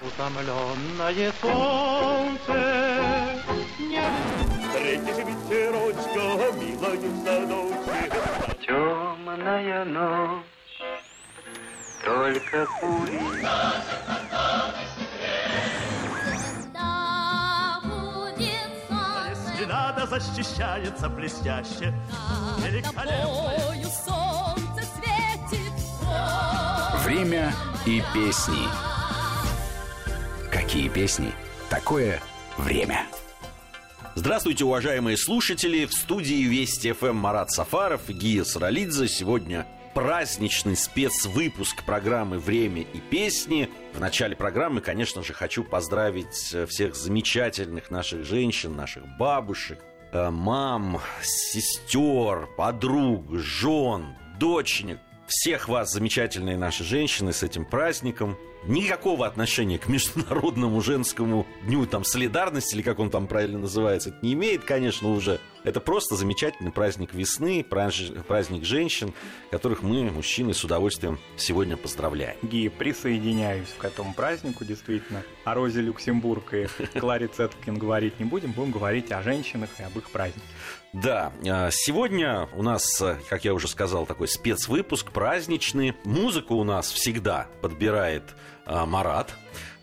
Утомленное солнце не... Встретишь ветерочка, милою в садочке. Темная ночь, только пули. Надо защищается блестяще. Великолепно. солнце светит. Время и песни. Какие песни? Такое время. Здравствуйте, уважаемые слушатели! В студии Вести ФМ Марат Сафаров Гия Саралидзе. Сегодня праздничный спецвыпуск программы «Время и песни». В начале программы, конечно же, хочу поздравить э, всех замечательных наших женщин, наших бабушек, э, мам, сестер, подруг, жен, дочек, всех вас, замечательные наши женщины, с этим праздником никакого отношения к Международному женскому дню там, солидарности, или как он там правильно называется, это не имеет, конечно, уже. Это просто замечательный праздник весны, праздник женщин, которых мы, мужчины, с удовольствием сегодня поздравляем. Ги, присоединяюсь к этому празднику, действительно. О Розе Люксембург и Кларе Цеткин говорить не будем, будем говорить о женщинах и об их празднике. Да, а, сегодня у нас, как я уже сказал, такой спецвыпуск праздничный. Музыку у нас всегда подбирает Марат.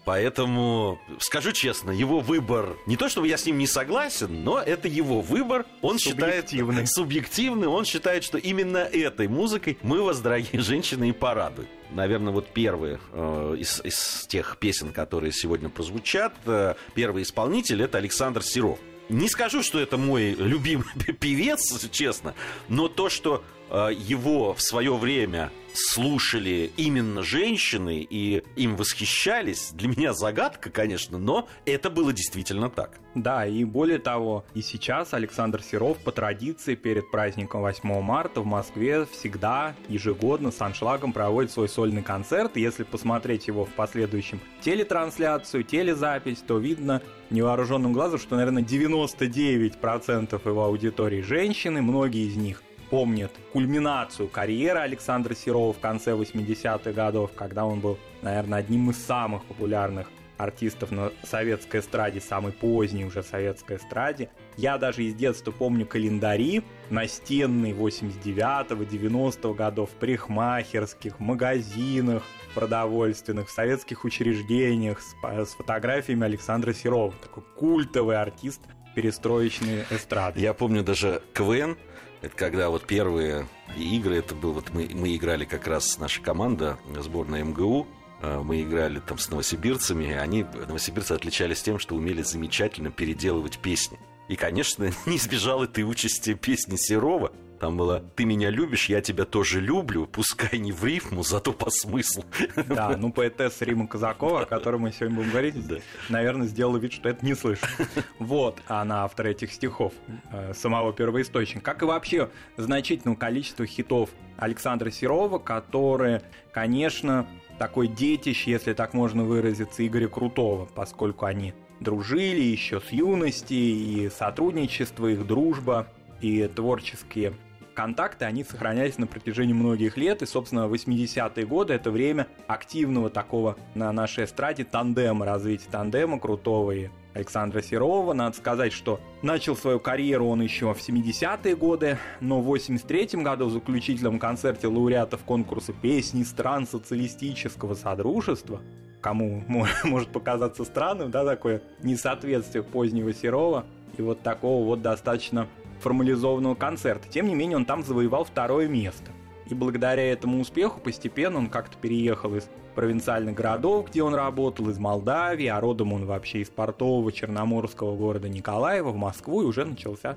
Поэтому, скажу честно, его выбор, не то чтобы я с ним не согласен, но это его выбор. Он считает субъективный, он считает, что именно этой музыкой мы вас, дорогие женщины, и порадуем. Наверное, вот первые э, из, из тех песен, которые сегодня прозвучат, э, первый исполнитель это Александр Серов. Не скажу, что это мой любимый певец, честно, но то, что э, его в свое время слушали именно женщины и им восхищались, для меня загадка, конечно, но это было действительно так. Да, и более того, и сейчас Александр Серов по традиции перед праздником 8 марта в Москве всегда ежегодно с аншлагом проводит свой сольный концерт. Если посмотреть его в последующем телетрансляцию, телезапись, то видно невооруженным глазом, что, наверное, 99% его аудитории женщины, многие из них помнит кульминацию карьеры Александра Серова в конце 80-х годов, когда он был, наверное, одним из самых популярных артистов на советской эстраде, самой поздней уже советской эстраде. Я даже из детства помню календари настенные 89-го, 90-го годов, в парикмахерских, магазинах продовольственных, в советских учреждениях с, с фотографиями Александра Серова. Такой культовый артист перестроечной эстрады. Я помню даже КВН, это когда вот первые игры, это был вот мы, мы играли как раз наша команда, сборная МГУ, э, мы играли там с новосибирцами, они, новосибирцы, отличались тем, что умели замечательно переделывать песни. И, конечно, не избежал этой участи песни Серова, там было «Ты меня любишь, я тебя тоже люблю, пускай не в рифму, зато по смыслу». Да, ну поэтесса Рима Казакова, о которой мы сегодня будем говорить, да. наверное, сделала вид, что это не слышит. Вот она автор этих стихов, э, самого первоисточника. Как и вообще значительное количество хитов Александра Серова, которые, конечно, такой детище, если так можно выразиться, Игоря Крутого, поскольку они дружили еще с юности, и сотрудничество, их дружба, и творческие контакты, они сохранялись на протяжении многих лет, и, собственно, 80-е годы — это время активного такого на нашей эстраде тандема, развития тандема крутого и Александра Серова. Надо сказать, что начал свою карьеру он еще в 70-е годы, но в 83-м году в заключительном концерте лауреатов конкурса песни стран социалистического содружества кому может показаться странным, да, такое несоответствие позднего Серова и вот такого вот достаточно формализованного концерта. Тем не менее, он там завоевал второе место. И благодаря этому успеху постепенно он как-то переехал из провинциальных городов, где он работал, из Молдавии, а родом он вообще из портового черноморского города Николаева в Москву, и уже начался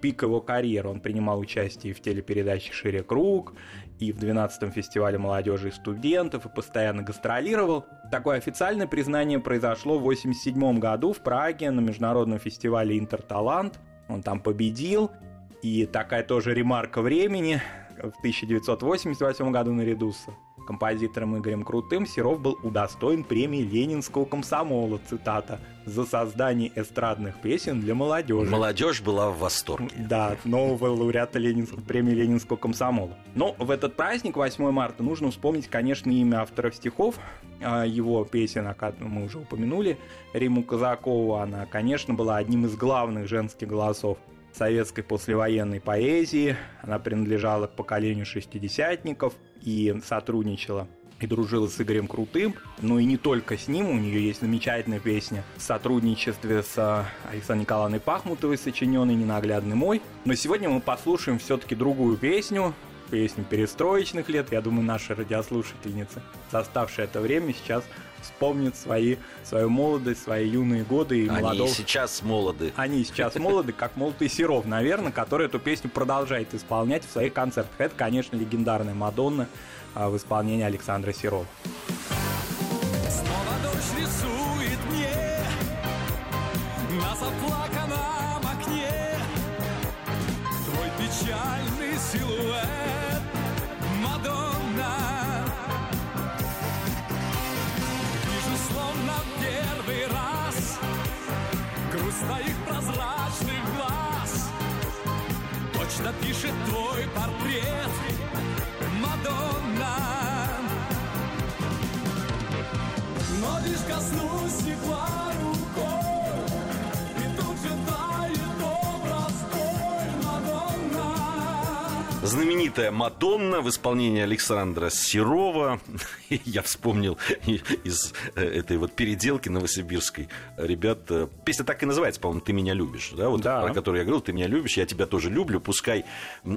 пик его карьеры. Он принимал участие в телепередаче «Шире круг», и в 12-м фестивале молодежи и студентов, и постоянно гастролировал. Такое официальное признание произошло в 1987 году в Праге на международном фестивале «Интерталант», он там победил. И такая тоже ремарка времени. В 1988 году наряду с композитором Игорем Крутым Серов был удостоен премии Ленинского комсомола, цитата, за создание эстрадных песен для молодежи. Молодежь была в восторге. Да, нового лауреата Ленинского, премии Ленинского комсомола. Но в этот праздник, 8 марта, нужно вспомнить, конечно, имя авторов стихов а, его песен, о которой мы уже упомянули, Риму Казакову, она, конечно, была одним из главных женских голосов советской послевоенной поэзии. Она принадлежала к поколению шестидесятников и сотрудничала и дружила с Игорем Крутым, но и не только с ним, у нее есть замечательная песня в сотрудничестве с а, Александрой Николаевной Пахмутовой, сочиненной «Ненаглядный мой». Но сегодня мы послушаем все-таки другую песню, песню перестроечных лет. Я думаю, наши радиослушательницы, заставшие это время, сейчас вспомнят свои, свою молодость, свои юные годы и Они молодого... сейчас молоды. Они сейчас молоды, как молотый Серов, наверное, который эту песню продолжает исполнять в своих концертах. Это, конечно, легендарная Мадонна а, в исполнении Александра Серова. Снова дождь рисует мне На заплаканном окне Твой печальный силуэт Мадонна Точно пишет твой портрет Мадонна? Но лишь коснусь стекла Знаменитая Мадонна в исполнении Александра Серова. Я вспомнил из э, этой вот переделки новосибирской. Ребят, э, песня так и называется, по-моему, «Ты меня любишь». Да, вот Да. про которую я говорил, «Ты меня любишь, я тебя тоже люблю». Пускай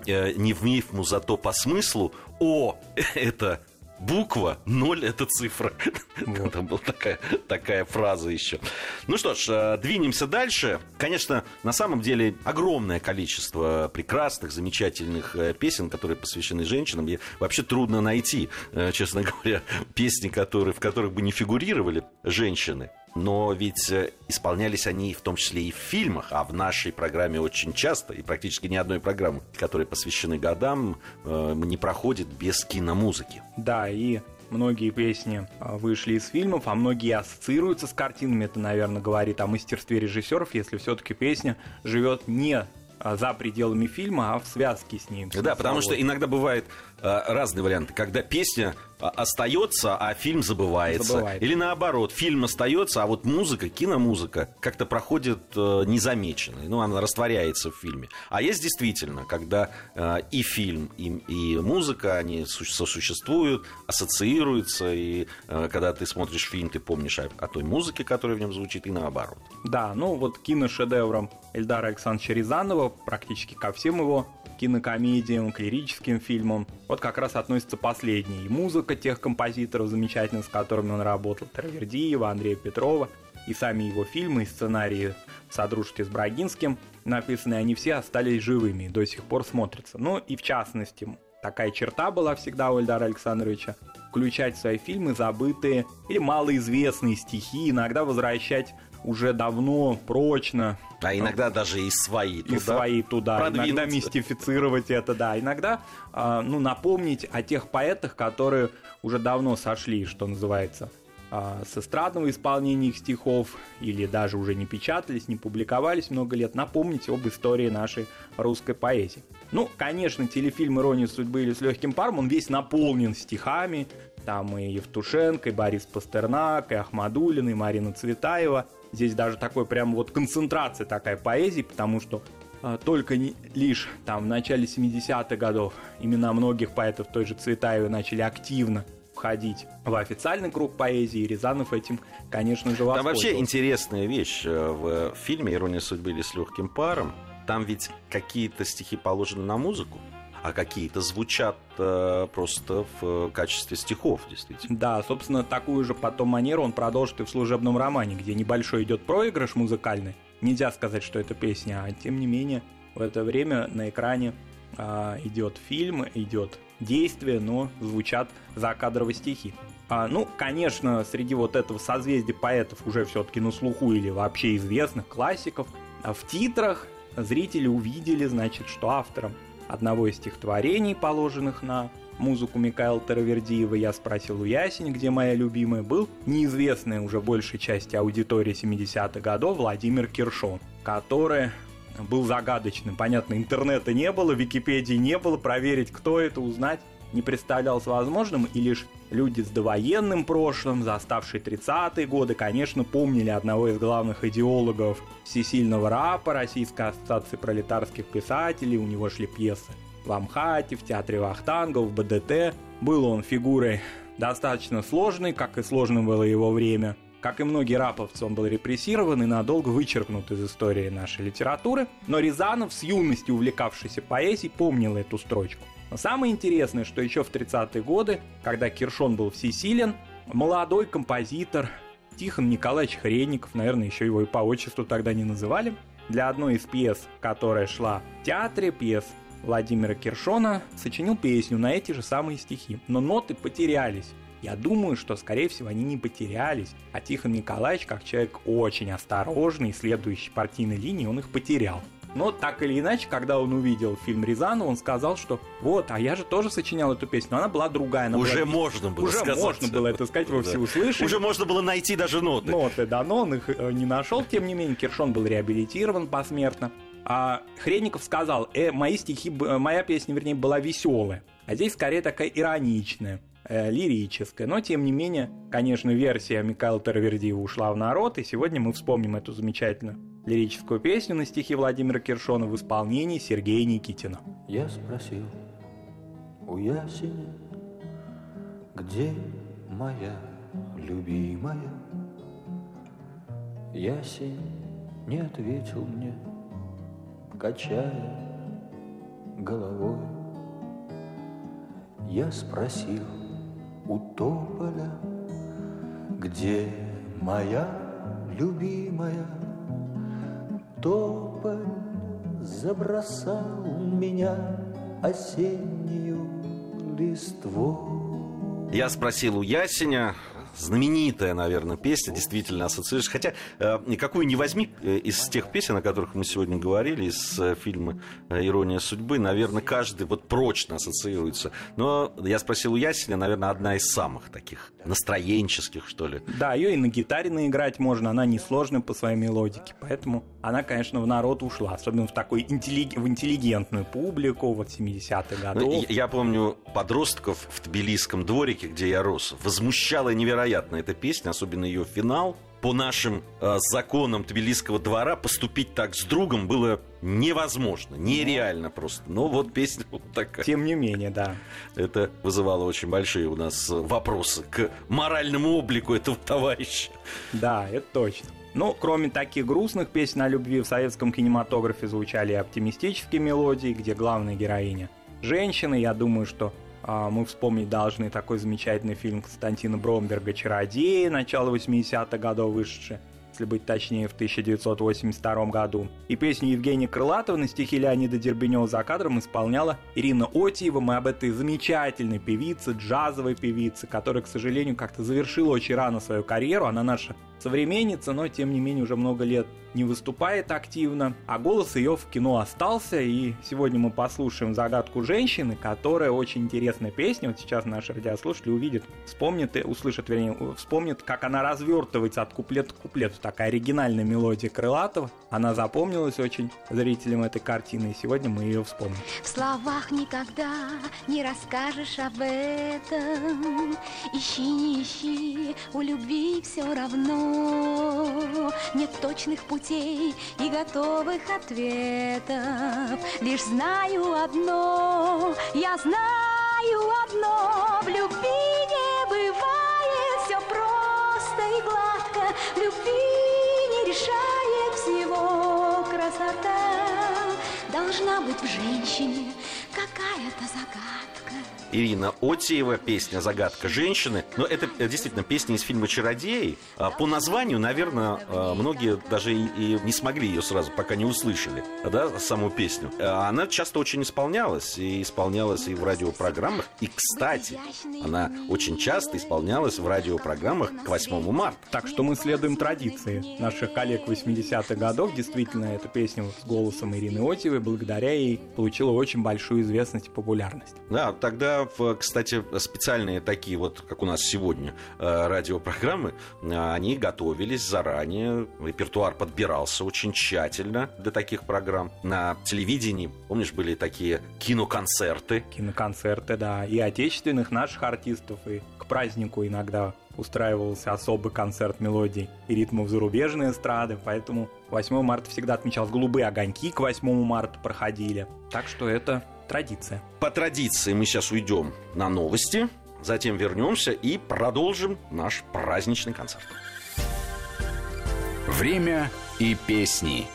э, не в мифму, зато по смыслу. О, это буква, ноль это цифра. Там была такая, такая фраза еще. Ну что ж, э, двинемся дальше. Конечно, на самом деле огромное количество прекрасных, замечательных э, песен, которые посвящены женщинам. И вообще трудно найти, э, честно говоря, песни, которые, в которых бы не фигурировали женщины. Но ведь э, исполнялись они в том числе и в фильмах, а в нашей программе очень часто, и практически ни одной программы, которые посвящены годам, э, не проходит без киномузыки. Да, и многие песни а, вышли из фильмов, а многие ассоциируются с картинами. Это, наверное, говорит о мастерстве режиссеров, если все-таки песня живет не а, за пределами фильма, а в связке с ним. Да, потому что иногда бывают э, разные варианты, когда песня а, остается, а фильм забывается. Забывается. Или наоборот, фильм остается, а вот музыка, киномузыка как-то проходит э, незамеченной. Ну, она растворяется в фильме. А есть действительно, когда э, и фильм, и, и музыка, они су- сосуществуют, ассоциируются, и э, когда ты смотришь фильм, ты помнишь о, о той музыке, которая в нем звучит, и наоборот. Да, ну вот киношедевром Эльдара Александровича Рязанова практически ко всем его кинокомедиям, к лирическим фильмам. Вот как раз относится последний. И музыка тех композиторов замечательных, с которыми он работал. Травердиева, Андрея Петрова. И сами его фильмы, и сценарии в содружестве с Брагинским написанные, они все остались живыми и до сих пор смотрятся. Ну и в частности, такая черта была всегда у Эльдара Александровича включать в свои фильмы забытые или малоизвестные стихи, иногда возвращать уже давно, прочно, А иногда даже и свои. и туда свои туда, продвинуть. иногда мистифицировать это, да, иногда а, ну, напомнить о тех поэтах, которые уже давно сошли, что называется, а, с эстрадного исполнения их стихов, или даже уже не печатались, не публиковались много лет, напомнить об истории нашей русской поэзии. Ну, конечно, телефильм «Ирония судьбы» или «С легким паром», он весь наполнен стихами, там и Евтушенко, и Борис Пастернак, и Ахмадулин, и Марина Цветаева. Здесь даже такой прям вот концентрация такая поэзии, потому что а, только лишь там в начале 70-х годов имена многих поэтов той же Цветаевой начали активно входить в официальный круг поэзии, и Рязанов этим, конечно же, Там вообще интересная вещь э, в фильме «Ирония судьбы» или «С легким паром». Там ведь какие-то стихи положены на музыку, а какие-то звучат э, просто в качестве стихов, действительно. Да, собственно, такую же потом манеру он продолжит и в служебном романе, где небольшой идет проигрыш музыкальный. Нельзя сказать, что это песня, а тем не менее в это время на экране а, идет фильм, идет действие, но звучат закадровые стихи. А, ну, конечно, среди вот этого созвездия поэтов уже все-таки на слуху или вообще известных классиков, а в титрах зрители увидели, значит, что автором одного из стихотворений, положенных на музыку Микаэла Таравердиева «Я спросил у Ясень, где моя любимая» был неизвестный уже большей части аудитории 70-х годов Владимир Киршон, который был загадочным. Понятно, интернета не было, Википедии не было, проверить, кто это, узнать не представлялось возможным, и лишь люди с довоенным прошлым, заставшие 30-е годы, конечно, помнили одного из главных идеологов всесильного рапа Российской ассоциации пролетарских писателей, у него шли пьесы в Амхате, в Театре Вахтангов, в БДТ. Был он фигурой достаточно сложной, как и сложным было его время. Как и многие раповцы, он был репрессирован и надолго вычеркнут из истории нашей литературы. Но Рязанов, с юности увлекавшийся поэзией, помнил эту строчку. Но самое интересное, что еще в 30-е годы, когда Киршон был всесилен, молодой композитор Тихон Николаевич Хренников, наверное, еще его и по отчеству тогда не называли, для одной из пьес, которая шла в театре, пьес Владимира Киршона, сочинил песню на эти же самые стихи. Но ноты потерялись. Я думаю, что, скорее всего, они не потерялись, а Тихон Николаевич, как человек очень осторожный, следующий партийной линии, он их потерял. Но так или иначе, когда он увидел фильм Рязанова, он сказал, что вот, а я же тоже сочинял эту песню, но она была другая. Она Уже была... можно было Уже сказать. можно было это сказать, вы Да. все услышали. Уже можно было найти даже ноты. Ноты, да, но он их э, не нашел, тем не менее, Киршон был реабилитирован посмертно. А Хренников сказал, э, мои стихи, э, моя песня, вернее, была веселая, а здесь скорее такая ироничная, э, лирическая. Но, тем не менее, конечно, версия Михаила Таравердиева ушла в народ, и сегодня мы вспомним эту замечательную лирическую песню на стихи Владимира Киршона в исполнении Сергея Никитина. Я спросил у ясеня, где моя любимая? Ясень не ответил мне, качая головой. Я спросил у тополя, где моя любимая? Тополь забросал меня осеннюю листвой. Я спросил у Ясеня, знаменитая, наверное, песня, действительно ассоциируешь. Хотя э, никакую не возьми э, из тех песен, о которых мы сегодня говорили, из э, фильма «Ирония судьбы», наверное, каждый вот прочно ассоциируется. Но я спросил у Ясеня, наверное, одна из самых таких настроенческих, что ли. Да, ее и на гитаре наиграть можно, она несложная по своей мелодике, поэтому она, конечно, в народ ушла, особенно в такой интеллиг- в интеллигентную публику, вот 70-х Ну, годов. я- Я помню подростков в Тбилисском дворике, где я рос. Возмущала невероятно эта песня, особенно ее финал. По нашим э, законам Тбилисского двора поступить так с другом было невозможно, нереально просто. Но вот песня вот такая. Тем не менее, да. Это вызывало очень большие у нас э, вопросы к моральному облику этого товарища. Да, это точно. Но кроме таких грустных песен о любви в советском кинематографе звучали и оптимистические мелодии, где главная героиня женщина. Я думаю, что мы вспомнить должны такой замечательный фильм Константина Бромберга «Чародеи», начало 80-х годов вышедший, если быть точнее, в 1982 году. И песню Евгения Крылатова на стихи Леонида Дербенева за кадром исполняла Ирина Отиева. Мы об этой замечательной певице, джазовой певице, которая, к сожалению, как-то завершила очень рано свою карьеру. Она наша современница, но тем не менее уже много лет не выступает активно, а голос ее в кино остался, и сегодня мы послушаем «Загадку женщины», которая очень интересная песня, вот сейчас наши радиослушатели увидят, вспомнят, и услышат, вернее, вспомнят, как она развертывается от куплета к куплету, такая оригинальная мелодия Крылатова, она запомнилась очень зрителям этой картины, и сегодня мы ее вспомним. В словах никогда не расскажешь об этом. Ищи, не ищи, у любви все равно Нет точных путей и готовых ответов. Лишь знаю одно, я знаю одно. В любви не бывает все просто и гладко. В любви не решает всего красота. Должна быть в женщине какая-то загадка Ирина Отиева, песня «Загадка женщины». Но это э, действительно песня из фильма «Чародеи». А По названию, наверное, э, многие даже и, не смогли ее сразу, пока не услышали, да, саму песню. А Она часто очень исполнялась, и исполнялась и в радиопрограммах. И, кстати, она очень часто исполнялась в радиопрограммах к 8 марта. Так что мы следуем традиции наших коллег 80-х годов. Действительно, эта песня вот с голосом Ирины Отиевой благодаря ей получила очень большую известность и популярность. Да, тогда кстати, специальные такие вот, как у нас сегодня, э, радиопрограммы, э, они готовились заранее, репертуар подбирался очень тщательно для таких программ. На телевидении, помнишь, были такие киноконцерты, Киноконцерты, да, и отечественных наших артистов, и к празднику иногда устраивался особый концерт мелодий и ритмов зарубежной эстрады, поэтому 8 марта всегда отмечалось. Голубые огоньки к 8 марта проходили. Так что это традиция. По традиции мы сейчас уйдем на новости, затем вернемся и продолжим наш праздничный концерт. Время и песни.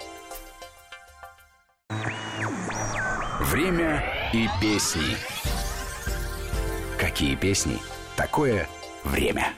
Время и песни. Какие песни? Такое время.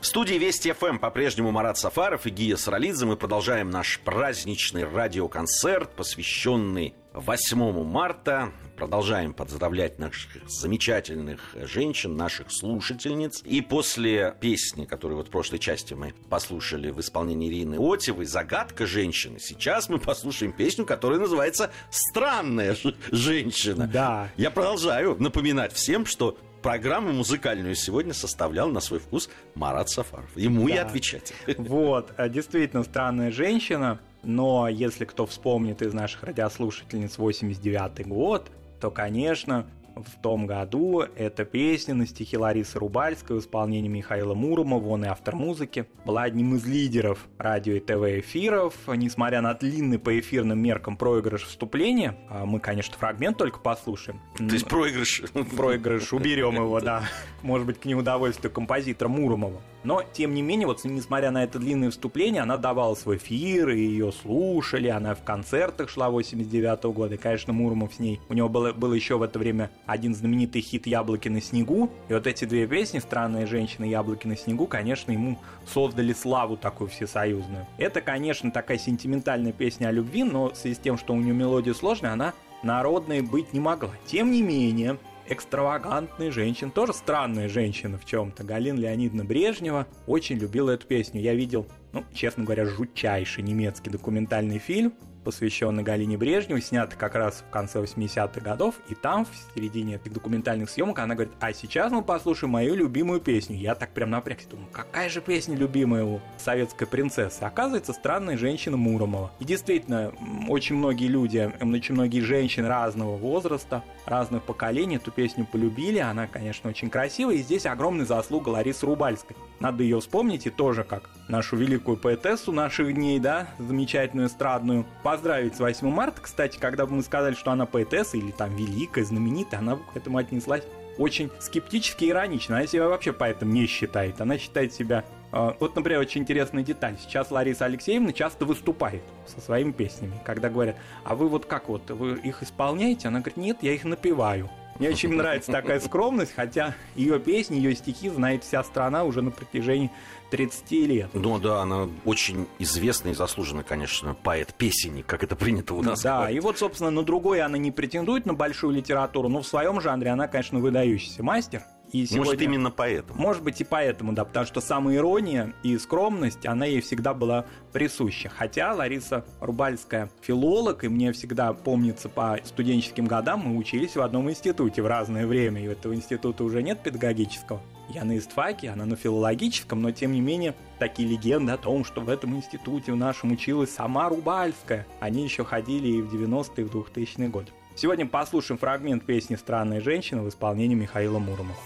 В студии Вести ФМ по-прежнему Марат Сафаров и Гия Саралидзе. Мы продолжаем наш праздничный радиоконцерт, посвященный 8 марта. Продолжаем поздравлять наших замечательных женщин, наших слушательниц. И после песни, которую вот в прошлой части мы послушали в исполнении Ирины Отевой «Загадка женщины», сейчас мы послушаем песню, которая называется «Странная женщина». Да. Я продолжаю напоминать всем, что программу музыкальную сегодня составлял на свой вкус Марат Сафаров. Ему и Да. отвечать. Вот, а, действительно странная женщина, но если кто вспомнит из наших радиослушательниц 89 год, то, конечно, в том году эта песня на стихи Ларисы Рубальской в исполнении Михаила Муромова, он и автор музыки, была одним из лидеров радио и ТВ эфиров. Несмотря на длинный по эфирным меркам проигрыш вступления, а мы, конечно, фрагмент только послушаем. То есть проигрыш. проигрыш, уберем его, да. Может быть, к неудовольствию композитора Муромова. Но, тем не менее, вот несмотря на это длинное вступление, она давалась в эфир, и ее слушали, она в концертах шла 89 года, и, конечно, Муромов с ней. У него было, был еще в это время один знаменитый хит «Яблоки на снегу», и вот эти две песни «Странная женщина» и «Яблоки на снегу», конечно, ему создали славу такую всесоюзную. Это, конечно, такая сентиментальная песня о любви, но в связи с тем, что у нее мелодия сложная, она народной быть не могла. Тем не менее, экстравагантная женщина, тоже странная женщина в чем-то. Галина Леонидовна Брежнева очень любила эту песню. Я видел, ну, честно говоря, жутчайший немецкий документальный фильм, посвященный Галине Брежневой, снятый как раз в конце 80-х годов, и там, в середине этих документальных съемок, она говорит, а сейчас мы послушаем мою любимую песню. Я так прям напрягся, думаю, какая же песня любимая у советской принцессы? Оказывается, странная женщина Муромова. И действительно, очень многие люди, очень многие женщины разного возраста, разных поколений эту песню полюбили. Она, конечно, очень красивая, и здесь огромная заслуга Ларисы Рубальской. Надо ее вспомнить и тоже как нашу великую поэтессу наших дней, да, замечательную эстрадную. Поздравить с 8 марта, кстати, когда бы мы сказали, что она поэтесса или там великая, знаменитая, она бы к этому отнеслась очень скептически и иронично. Она себя вообще поэтом не считает. Она считает себя... э, Вот, например, очень интересная деталь. Сейчас Лариса Алексеевна часто выступает со своими песнями. Когда говорят, а вы вот как вот, вы их исполняете? Она говорит, нет, я их напеваю. Мне очень нравится такая скромность, хотя ее песни, ее стихи знает вся страна уже на протяжении 30 лет. Ну да, она очень известный и заслуженный, конечно, поэт-песенник, как это принято у нас. Да, говорить. и вот, собственно, на другой она не претендует на большую литературу, но в своем жанре она, конечно, выдающийся мастер. И Может, сегодня- именно поэтому. Может быть и поэтому, да, потому что самоирония и скромность, она ей всегда была присуща. Хотя Лариса Рубальская филолог, и мне всегда помнится по студенческим годам, мы учились в одном институте в разное время, и этого института уже нет педагогического. Я на истфаке, она на филологическом, но тем не менее такие легенды о том, что в этом институте в нашем училась сама Рубальская, они еще ходили и в 90-е, и в 2000-е годы. Сегодня послушаем фрагмент песни «Странная женщина» в исполнении Михаила Муромова.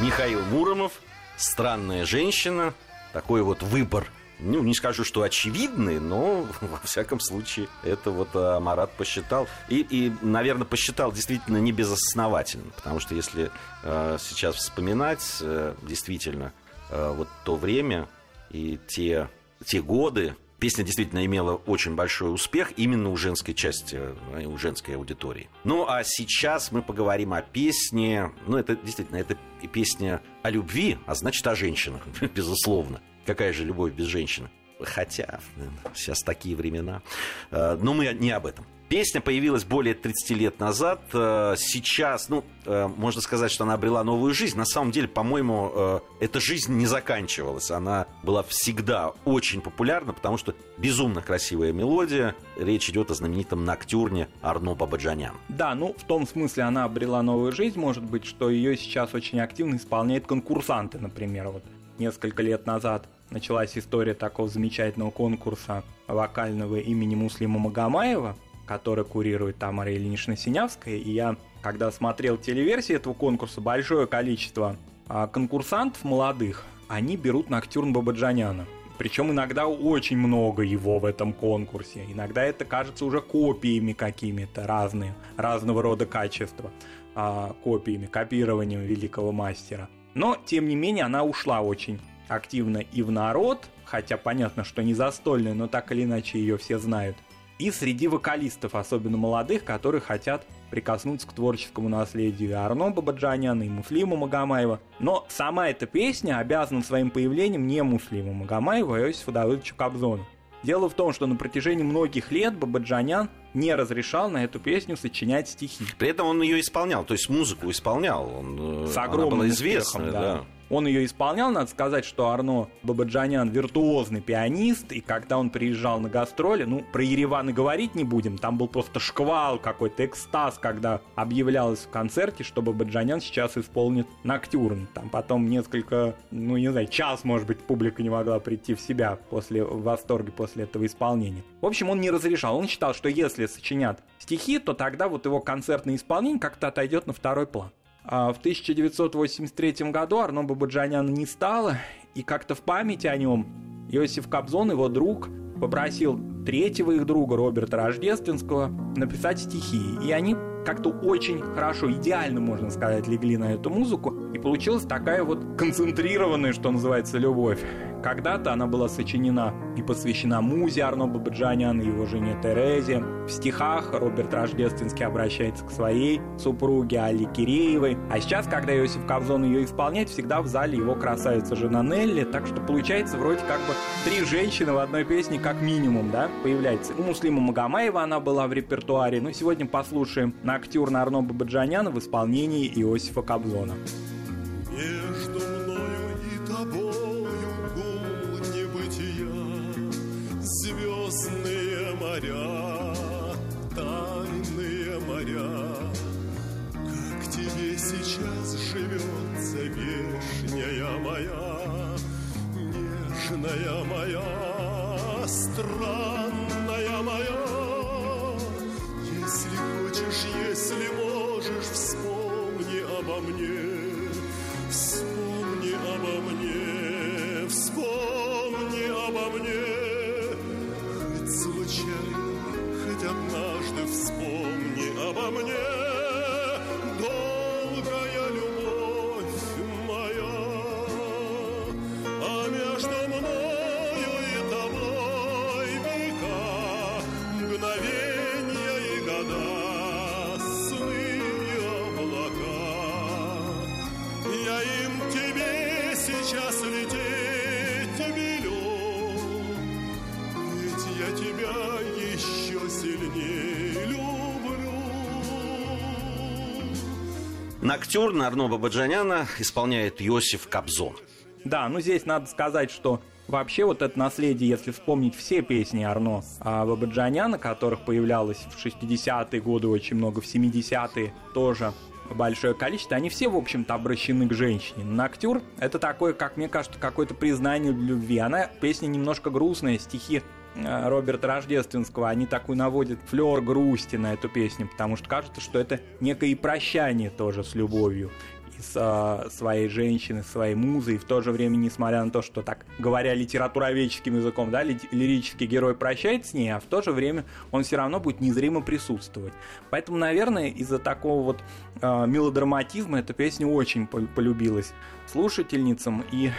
Михаил Муромов, странная женщина, такой вот выбор. Ну, не скажу, что очевидный, но, во всяком случае, это вот а, Марат посчитал. И, и, наверное, посчитал действительно не безосновательно. Потому что если э, сейчас вспоминать, э, действительно, э, вот то время и те, те годы, Песня действительно имела очень большой успех именно у женской части, э, у женской аудитории. Ну, а сейчас мы поговорим о песне. Ну, это действительно, это песня о любви, а значит, о женщинах, безусловно. Какая же любовь без женщины? Хотя, сейчас такие времена. Э, Но мы не об этом. Песня появилась более 30 лет назад. Э, Сейчас, ну, э, можно сказать, что она обрела новую жизнь. На самом деле, по-моему, э, эта жизнь не заканчивалась. Она была всегда очень популярна, потому что безумно красивая мелодия. Речь идет о знаменитом ноктюрне Арно Бабаджанян. Да, ну в том смысле она обрела новую жизнь, может быть, что ее сейчас очень активно исполняют конкурсанты, например. Вот несколько лет назад началась история такого замечательного конкурса вокального имени Муслима Магомаева, который курирует Тамара Ильинична Синявская. И я, когда смотрел телеверсии этого конкурса, большое количество а, конкурсантов молодых, они берут Ноктюрн Бабаджаняна. Причем иногда очень много его в этом конкурсе. Иногда это кажется уже копиями какими-то разные, разного рода качества. а, копиями, копированием великого мастера. Но, тем не менее, она ушла очень активно и в народ, хотя понятно, что не застольная, но так или иначе ее все знают. И среди вокалистов, особенно молодых, которые хотят прикоснуться к творческому наследию и Арно Бабаджаняна, и Муслима Магомаева. Но сама эта песня обязана своим появлением не Муслиму Магомаеву, а Иосифу Давыдовичу Кобзону. Дело в том, что на протяжении многих лет Бабаджанян не разрешал на эту песню сочинять стихи. При этом он ее исполнял, то есть музыку исполнял. Он, э, С она огромным была успехом, известная, да. да. Он ее исполнял, надо сказать, что Арно Бабаджанян виртуозный пианист, и когда он приезжал на гастроли, ну, про Ереван и говорить не будем, там был просто шквал, какой-то экстаз, когда объявлялось в концерте, что Бабаджанян сейчас исполнит Ноктюрн. Там потом несколько, ну, не знаю, час, может быть, публика не могла прийти в себя после в восторге после этого исполнения. В общем, он не разрешал. Он считал, что если сочинят стихи, то тогда вот его концертное исполнение как-то отойдет на второй план. А в 1983 году Арно Бабаджаняна не стало, и как-то в память о нем Иосиф Кобзон, его друг, попросил третьего их друга, Роберта Рождественского, написать стихи. И они как-то очень хорошо, идеально, можно сказать, легли на эту музыку. И получилась такая вот концентрированная, что называется, любовь. Когда-то она была сочинена и посвящена музе Арно Бабаджанян и его жене Терезе. В стихах Роберт Рождественский обращается к своей супруге Али Киреевой. А сейчас, когда Иосиф Кобзон ее исполняет, всегда в зале его красавица жена Нелли. Так что получается вроде как бы три женщины в одной песне как минимум, да, появляется. У Муслима Магомаева она была в репертуаре. Но сегодня послушаем Ноктюрн Арно Бабаджаняна в исполнении Иосифа Кобзона. Между Звездные моря, тайные моря. Как тебе сейчас живется, вешняя моя, Нежная моя, странная моя? Если хочешь, если можешь, вспомни обо мне. Ноктюрн Арно Бабаджаняна исполняет Иосиф Кобзон. Да, ну здесь надо сказать, что вообще вот это наследие, если вспомнить все песни Арно а, Бабаджаняна, которых появлялось в 60-е годы очень много, в 70-е тоже большое количество, они все, в общем-то, обращены к женщине. Ноктюр — это такое, как мне кажется, какое-то признание любви. Она, песня немножко грустная, стихи Роберта Рождественского, они такую наводят флер грусти на эту песню, потому что кажется, что это некое и прощание тоже с любовью и с а, своей женщиной, своей музой, и в то же время, несмотря на то, что так говоря литературоведческим языком, да, ли- лирический герой прощает с ней, а в то же время он все равно будет незримо присутствовать. Поэтому, наверное, из-за такого вот а, мелодраматизма эта песня очень пол- полюбилась слушательницам, и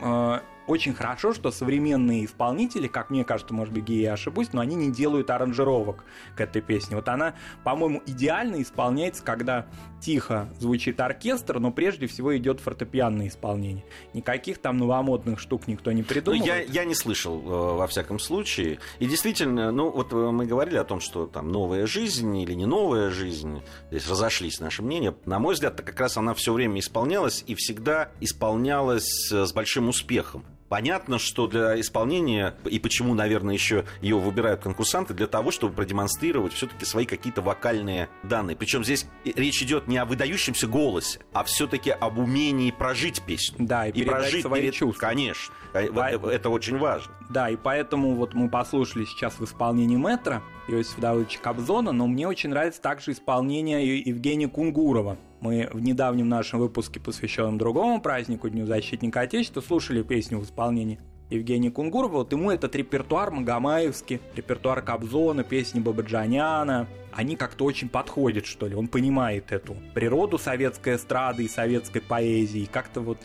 а, очень хорошо, что современные исполнители, как мне кажется, может быть, я ошибусь, но они не делают аранжировок к этой песне. Вот она, по-моему, идеально исполняется, когда тихо звучит оркестр, но прежде всего идет фортепианное исполнение. Никаких там новомодных штук никто не придумал. Ну, я, я не слышал, э, во всяком случае. И действительно, ну, вот э, мы говорили о том, что там новая жизнь или не новая жизнь, здесь разошлись наши мнения. На мой взгляд, как раз она все время исполнялась и всегда исполнялась э, с большим успехом. Понятно, что для исполнения, и почему, наверное, еще ее выбирают конкурсанты, для того, чтобы продемонстрировать все-таки свои какие-то вокальные данные. Причем здесь речь идет не о выдающемся голосе, а все-таки об умении прожить песню. Да, и, и прожить свои перед... чувства. Конечно. По... Это очень важно. Да, и поэтому вот мы послушали сейчас в исполнении Метра Иосифа Давыдовича Кобзона, но мне очень нравится также исполнение Евгения Кунгурова. Мы в недавнем нашем выпуске, посвященном другому празднику, Дню защитника Отечества, слушали песню в исполнении Евгения Кунгурова. Вот ему этот репертуар Магомаевский, репертуар Кобзона, песни Бабаджаняна, они как-то очень подходят, что ли. Он понимает эту природу советской эстрады и советской поэзии. Как-то вот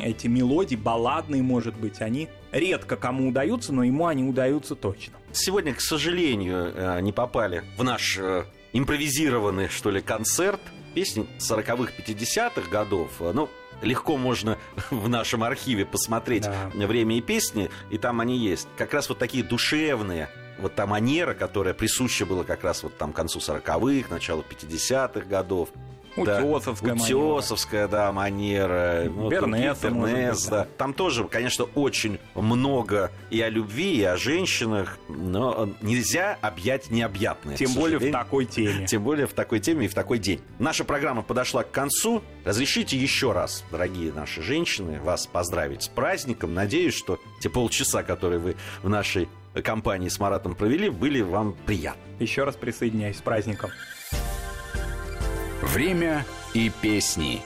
эти мелодии, балладные, может быть, они редко кому удаются, но ему они удаются точно. Сегодня, к сожалению, э, не попали в наш э, импровизированный, что ли, концерт. Песни 40-х, 50-х годов. Ну, легко можно в нашем архиве посмотреть да. время и песни, и там они есть. Как раз вот такие душевные, вот та манера, которая присуща была как раз вот там к концу 40-х, началу 50-х годов. Утесовская, да, Утесовская, да, манера. Ну, Бернес, Бернес, да. Там тоже, конечно, очень много и о любви, и о женщинах, но нельзя объять необъятное. Тем более в такой теме. Тем более в такой теме и в такой день. Наша программа подошла к концу. Разрешите еще раз, дорогие наши женщины, вас поздравить с праздником. Надеюсь, что те полчаса, которые вы в нашей компании с Маратом провели, были вам приятны. Еще раз присоединяюсь с праздником. Время и песни.